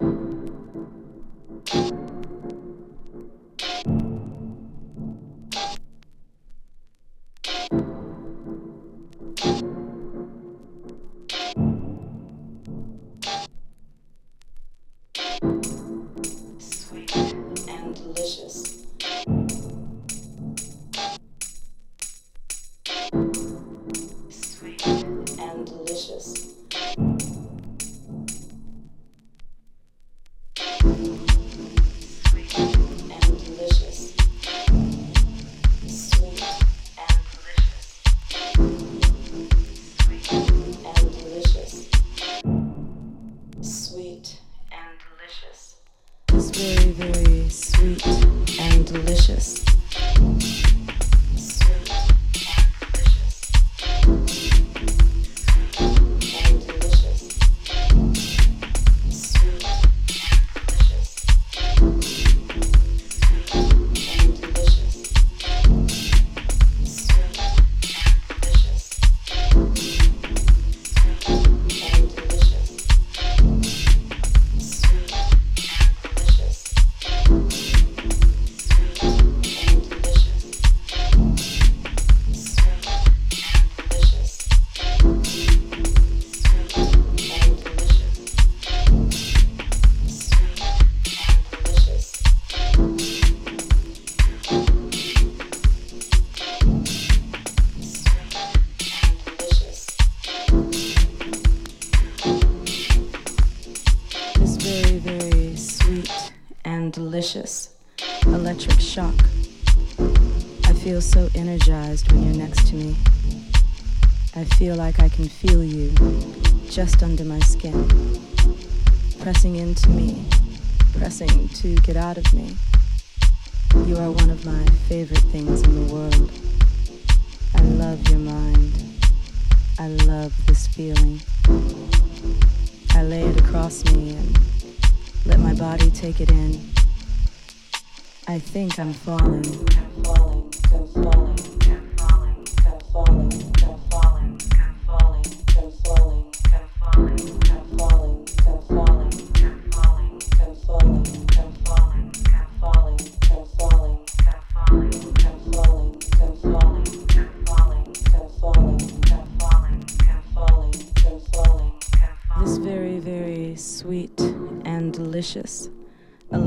you just under my skin, pressing into me, pressing to get out of me. You are one of my favorite things in the world. I love your mind. I love this feeling. I lay it across me and let my body take it in. I think I'm falling. I'm falling. I'm falling. I'm falling. I'm falling. delicious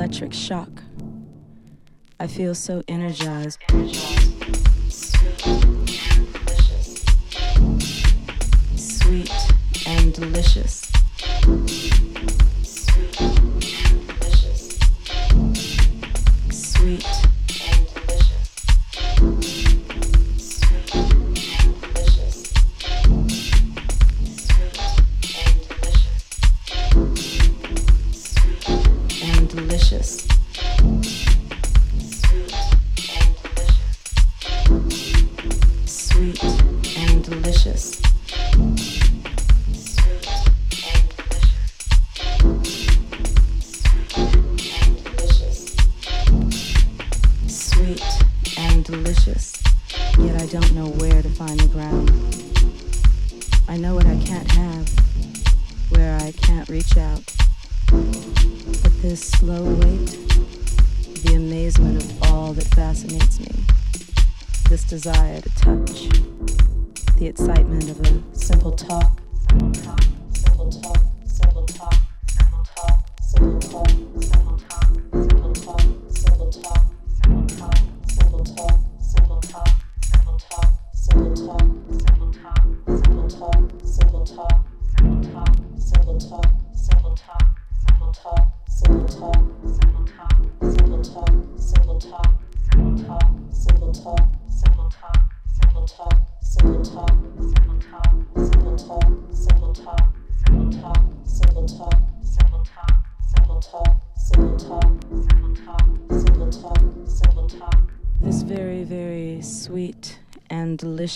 electric shock. I feel so energized. Sweet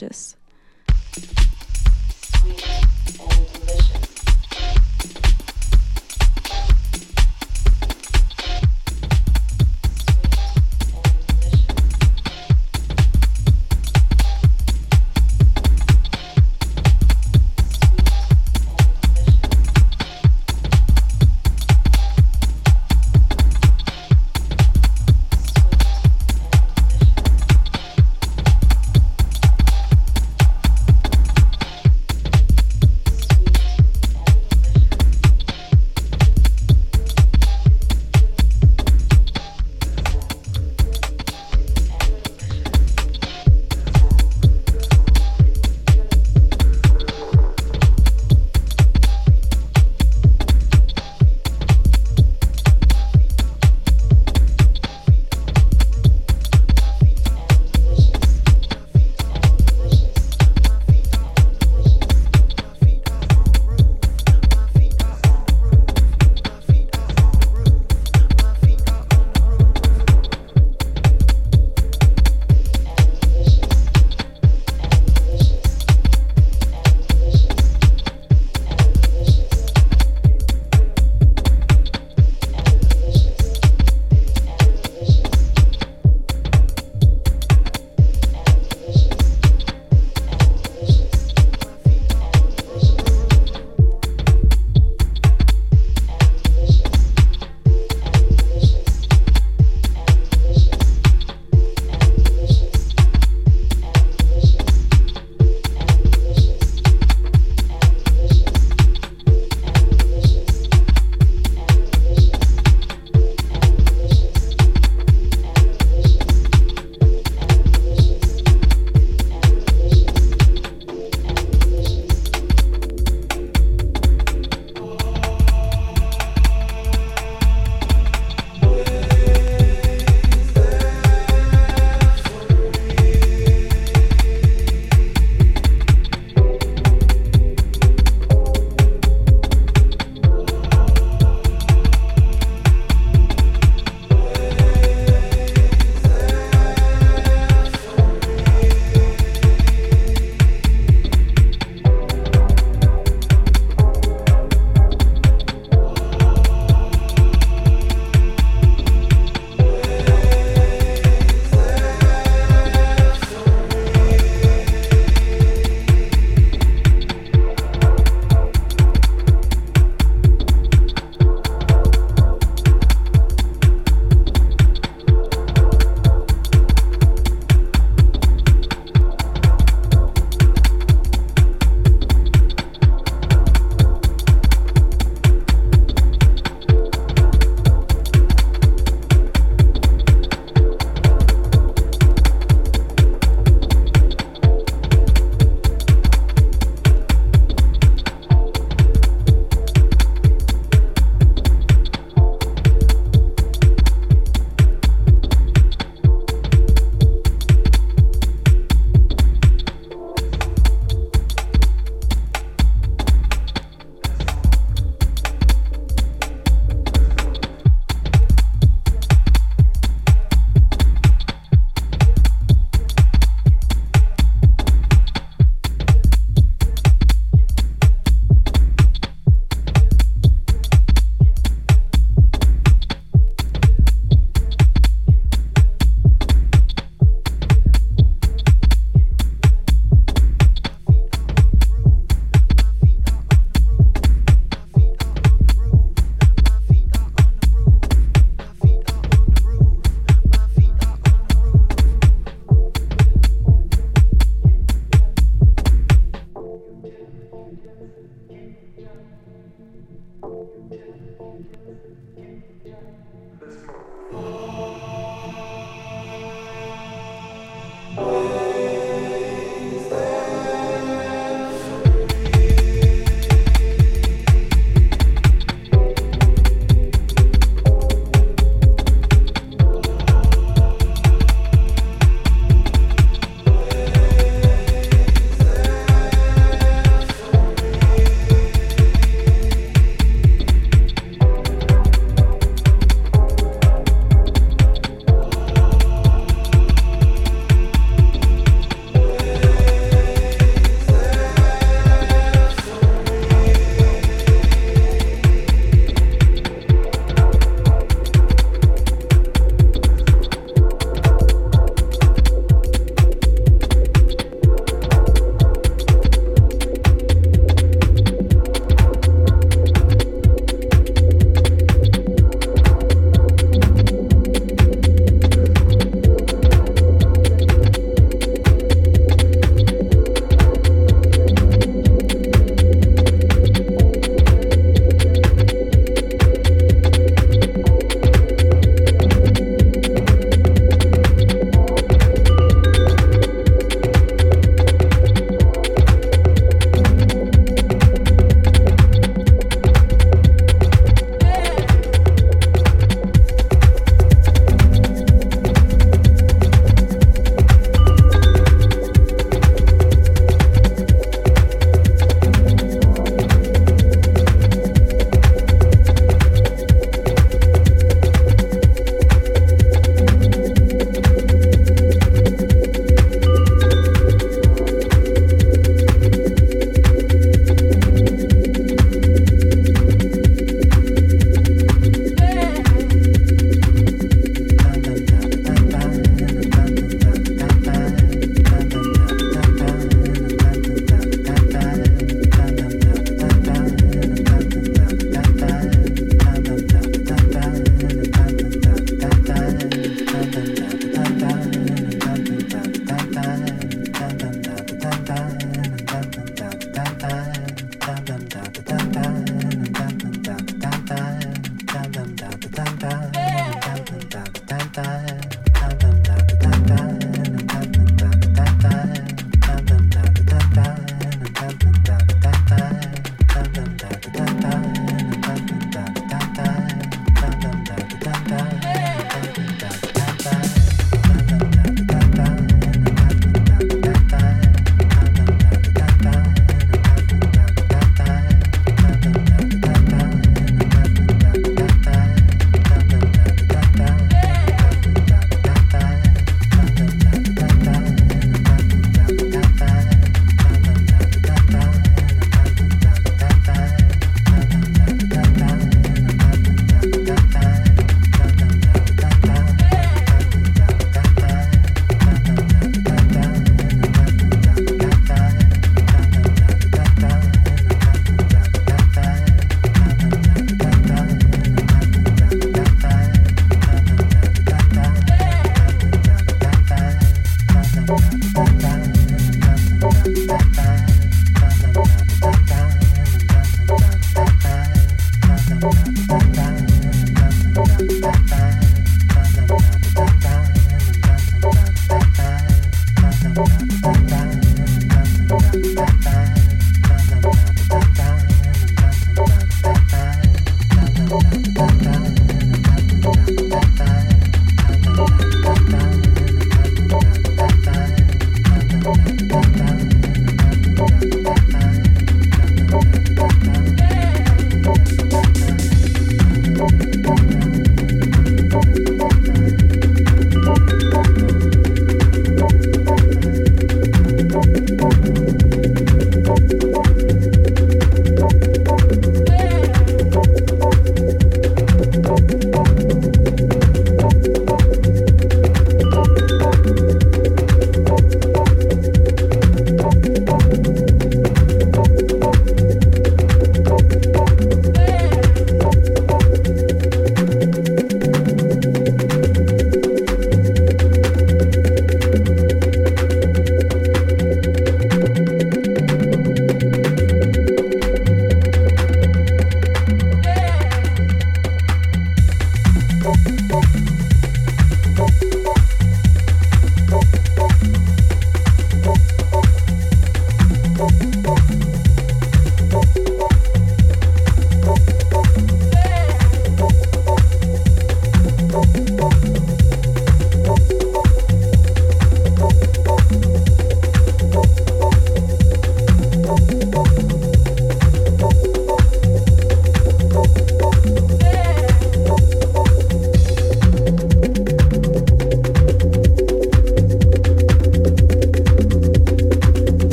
delicious.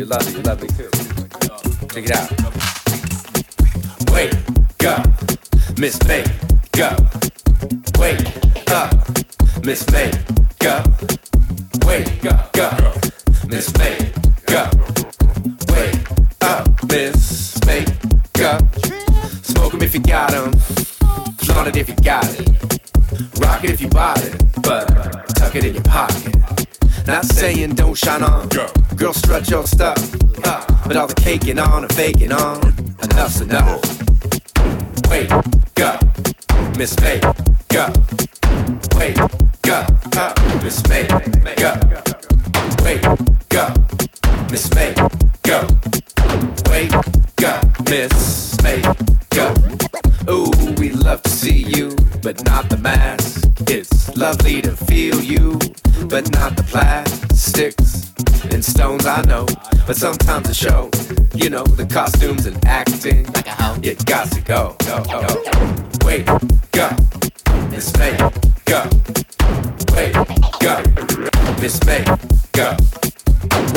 We doing? You're lovely, you're lovely too.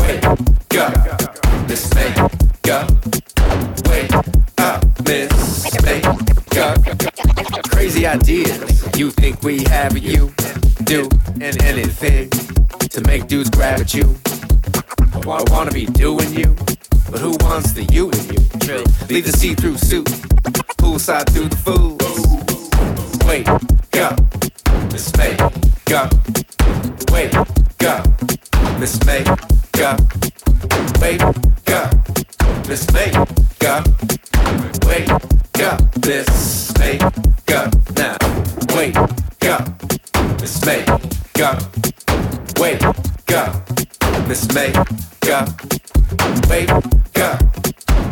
Wait, go, Miss go. Wait up, Miss. Crazy ideas you think we have you. Do anything to make dudes grab at you. I wanna be doing you, but who wants the you? True. Leave the see-through suit, poolside through the fools. Wait, go, Miss. Wait, go, Miss Miss May, go. Wait, go, Miss May, go. Now, go. Wait, go, Miss May, go. Wait, go,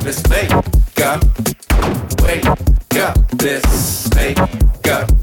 Miss May, go. Wait, go, Miss May, go.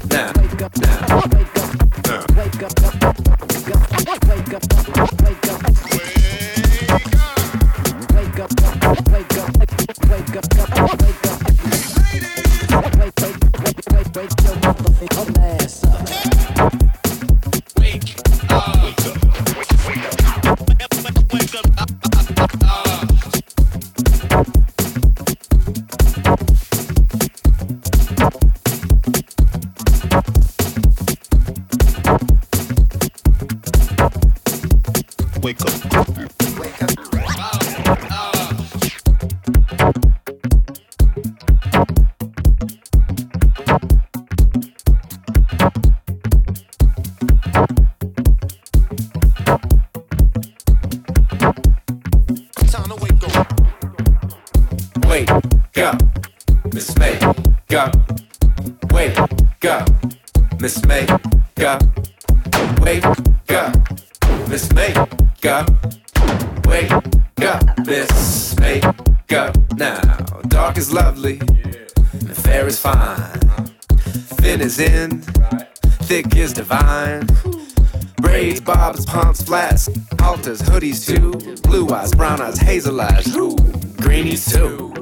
Flats, halters, hoodies too. Blue eyes, brown eyes, hazel eyes, ooh, greenies too.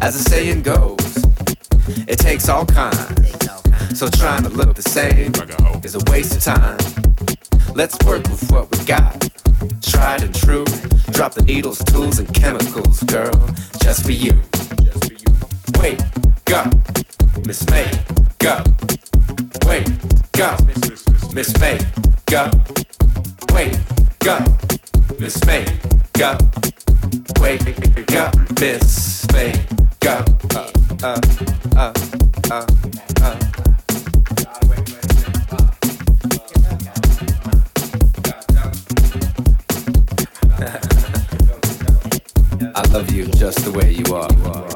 As the saying goes, it takes all kinds. So trying to look the same is a waste of time. Let's work with what we got. Tried and true. Drop the needles, tools, and chemicals, girl, just for you. Wait, go, Miss May, go. Wait, go, Miss May, go. Wait, go, Miss. Wait, go, Miss. I love you just the way you are.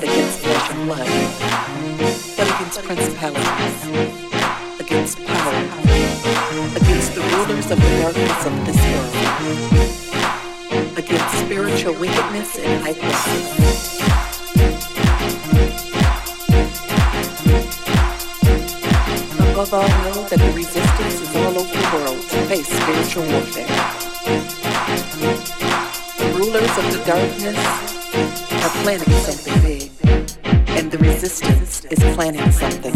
Not against flesh and blood, but against principalities, against power, against the rulers of the darkness of this world, against spiritual wickedness in high places. Above all, know that the resistance is all over the world to face spiritual warfare. The rulers of the darkness are planning something big, and the resistance is planning something.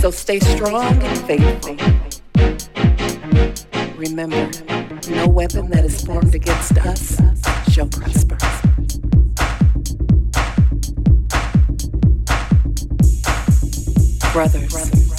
So stay strong and faithful. Remember, no weapon that is formed against us shall prosper. Brothers,